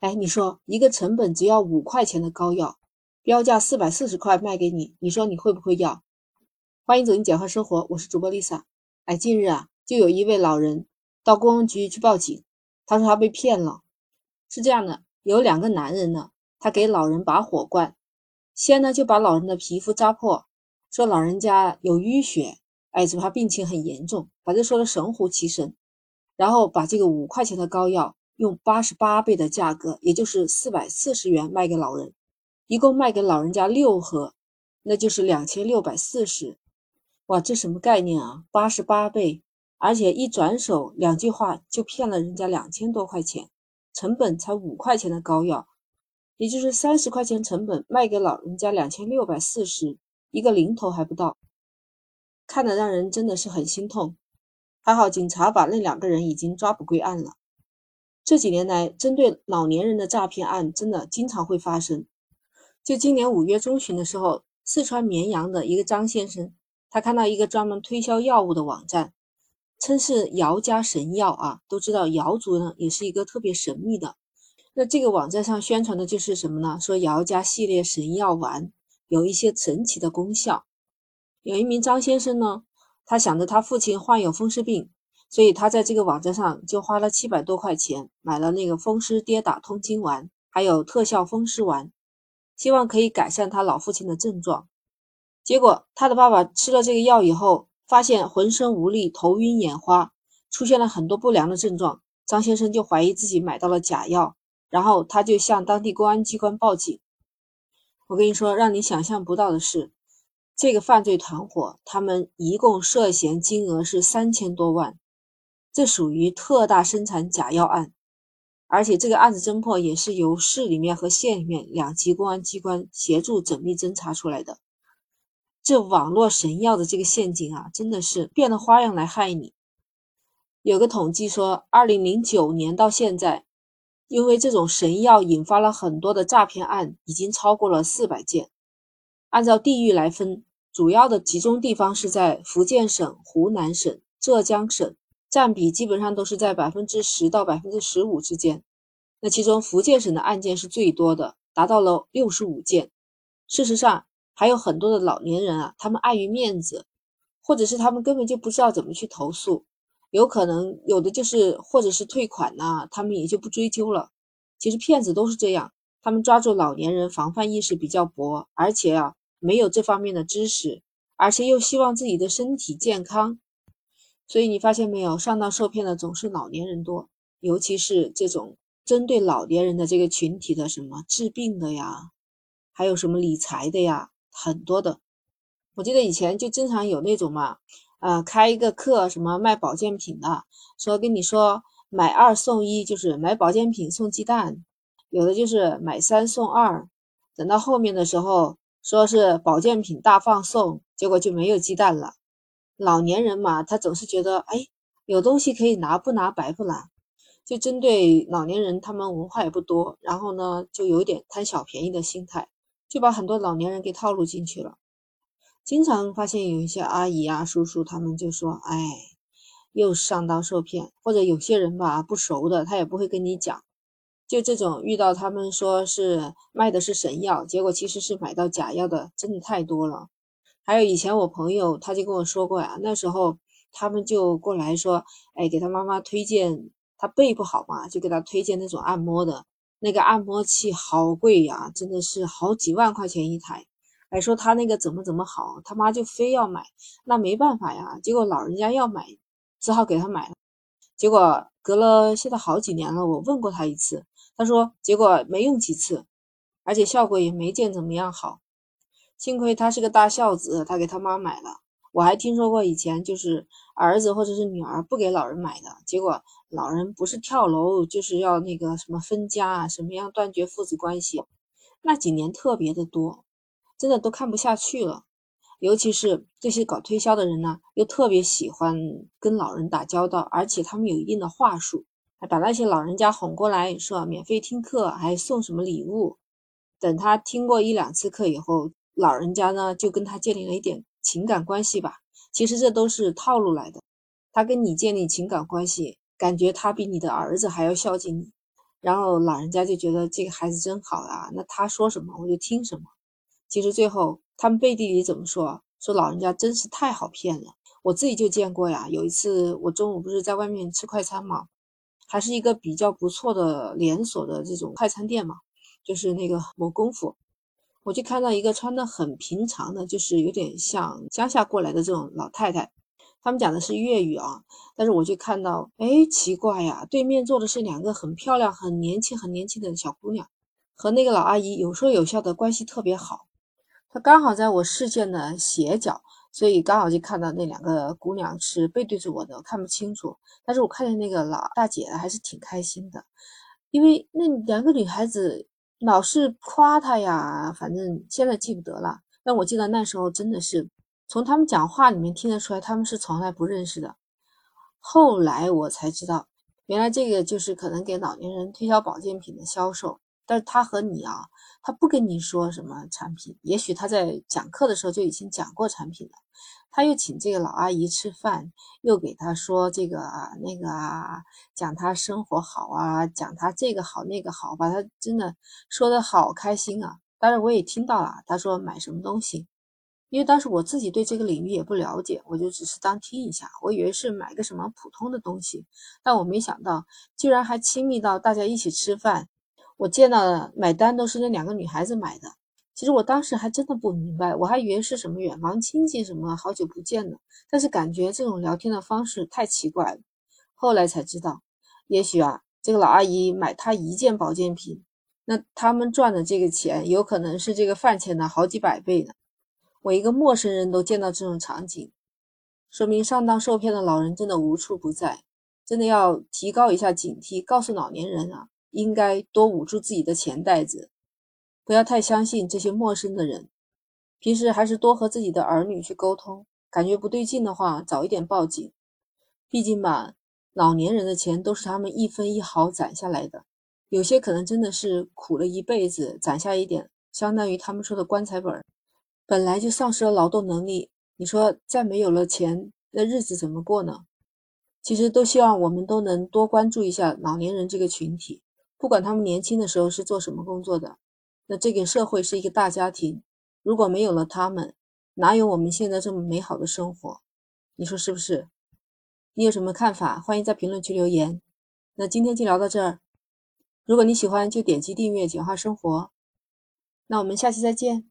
哎，你说一个成本只要五块钱的膏药，标价四百四十块卖给你，你说你会不会要？欢迎走进简化生活，我是主播 Lisa。哎，近日啊，就有一位老人到公安局去报警，他说他被骗了。是这样的，有两个男人呢，他给老人拔火罐，先呢就把老人的皮肤扎破，说老人家有淤血，哎，只怕病情很严重，把这说的神乎其神，然后把这个五块钱的膏药。用八十八倍的价格，也就是四百四十元卖给老人，一共卖给老人家六盒，那就是两千六百四十。哇，这什么概念啊？八十八倍，而且一转手两句话就骗了人家两千多块钱，成本才五块钱的膏药，也就是三十块钱成本卖给老人家两千六百四十，一个零头还不到，看得让人真的是很心痛。还好警察把那两个人已经抓捕归案了。这几年来，针对老年人的诈骗案真的经常会发生。就今年五月中旬的时候，四川绵阳的一个张先生，他看到一个专门推销药物的网站，称是姚家神药啊。都知道瑶族呢也是一个特别神秘的。那这个网站上宣传的就是什么呢？说姚家系列神药丸有一些神奇的功效。有一名张先生呢，他想着他父亲患有风湿病。所以他在这个网站上就花了七百多块钱买了那个风湿跌打通经丸，还有特效风湿丸，希望可以改善他老父亲的症状。结果他的爸爸吃了这个药以后，发现浑身无力、头晕眼花，出现了很多不良的症状。张先生就怀疑自己买到了假药，然后他就向当地公安机关报警。我跟你说，让你想象不到的是，这个犯罪团伙他们一共涉嫌金额是三千多万。这属于特大生产假药案，而且这个案子侦破也是由市里面和县里面两级公安机关协助缜密侦查出来的。这网络神药的这个陷阱啊，真的是变了花样来害你。有个统计说，二零零九年到现在，因为这种神药引发了很多的诈骗案，已经超过了四百件。按照地域来分，主要的集中地方是在福建省、湖南省、浙江省。占比基本上都是在百分之十到百分之十五之间，那其中福建省的案件是最多的，达到了六十五件。事实上，还有很多的老年人啊，他们碍于面子，或者是他们根本就不知道怎么去投诉，有可能有的就是或者是退款呐，他们也就不追究了。其实骗子都是这样，他们抓住老年人防范意识比较薄，而且啊没有这方面的知识，而且又希望自己的身体健康。所以你发现没有，上当受骗的总是老年人多，尤其是这种针对老年人的这个群体的什么治病的呀，还有什么理财的呀，很多的。我记得以前就经常有那种嘛，呃，开一个课，什么卖保健品的，说跟你说买二送一，就是买保健品送鸡蛋，有的就是买三送二，等到后面的时候说是保健品大放送，结果就没有鸡蛋了。老年人嘛，他总是觉得，哎，有东西可以拿，不拿白不拿。就针对老年人，他们文化也不多，然后呢，就有点贪小便宜的心态，就把很多老年人给套路进去了。经常发现有一些阿姨啊、叔叔，他们就说，哎，又上当受骗。或者有些人吧，不熟的，他也不会跟你讲。就这种遇到他们说是卖的是神药，结果其实是买到假药的，真的太多了。还有以前我朋友他就跟我说过呀，那时候他们就过来说，哎，给他妈妈推荐，他背不好嘛，就给他推荐那种按摩的，那个按摩器好贵呀，真的是好几万块钱一台，还说他那个怎么怎么好，他妈就非要买，那没办法呀，结果老人家要买，只好给他买了，结果隔了现在好几年了，我问过他一次，他说结果没用几次，而且效果也没见怎么样好。幸亏他是个大孝子，他给他妈买了。我还听说过以前就是儿子或者是女儿不给老人买的，结果老人不是跳楼就是要那个什么分家啊，什么样断绝父子关系，那几年特别的多，真的都看不下去了。尤其是这些搞推销的人呢，又特别喜欢跟老人打交道，而且他们有一定的话术，还把那些老人家哄过来，说免费听课，还送什么礼物。等他听过一两次课以后。老人家呢，就跟他建立了一点情感关系吧。其实这都是套路来的。他跟你建立情感关系，感觉他比你的儿子还要孝敬你。然后老人家就觉得这个孩子真好啊，那他说什么我就听什么。其实最后他们背地里怎么说？说老人家真是太好骗了。我自己就见过呀，有一次我中午不是在外面吃快餐嘛，还是一个比较不错的连锁的这种快餐店嘛，就是那个某功夫，我就看到一个穿的很平常的，就是有点像乡下过来的这种老太太。他们讲的是粤语啊，但是我就看到，哎，奇怪呀，对面坐的是两个很漂亮、很年轻、很年轻的小姑娘，和那个老阿姨有说有笑的关系特别好。她刚好在我视线的斜角，所以刚好就看到那两个姑娘是背对着我的，看不清楚。但是我看见那个老大姐还是挺开心的，因为那两个女孩子老是夸他呀，反正现在记不得了。但我记得那时候真的是。从他们讲话里面听得出来，他们是从来不认识的。后来我才知道，原来这个就是可能给老年人推销保健品的销售。但是他和你啊，他不跟你说什么产品，也许他在讲课的时候就已经讲过产品了。他又请这个老阿姨吃饭，又给他说这个啊那个啊，讲他生活好啊，讲他这个好那个好，把他真的说的好开心啊。当然我也听到了，他说买什么东西。因为当时我自己对这个领域也不了解，我就只是当听一下，我以为是买个什么普通的东西，但我没想到居然还亲密到大家一起吃饭。我见到的买单都是那两个女孩子买的。其实我当时还真的不明白，我还以为是什么远房亲戚什么好久不见的，但是感觉这种聊天的方式太奇怪了。后来才知道，也许啊，这个老阿姨买她一件保健品，那他们赚的这个钱有可能是这个饭钱的好几百倍呢。我一个陌生人都见到这种场景，说明上当受骗的老人真的无处不在，真的要提高一下警惕，告诉老年人啊，应该多捂住自己的钱袋子，不要太相信这些陌生的人。平时还是多和自己的儿女去沟通，感觉不对劲的话，早一点报警。毕竟吧，老年人的钱都是他们一分一毫攒下来的，有些可能真的是苦了一辈子，攒下一点，相当于他们说的棺材本。本来就丧失了劳动能力，你说再没有了钱，那日子怎么过呢？其实都希望我们都能多关注一下老年人这个群体，不管他们年轻的时候是做什么工作的，那这个社会是一个大家庭，如果没有了他们，哪有我们现在这么美好的生活？你说是不是？你有什么看法？欢迎在评论区留言。那今天就聊到这儿，如果你喜欢，就点击订阅，简化生活。那我们下期再见。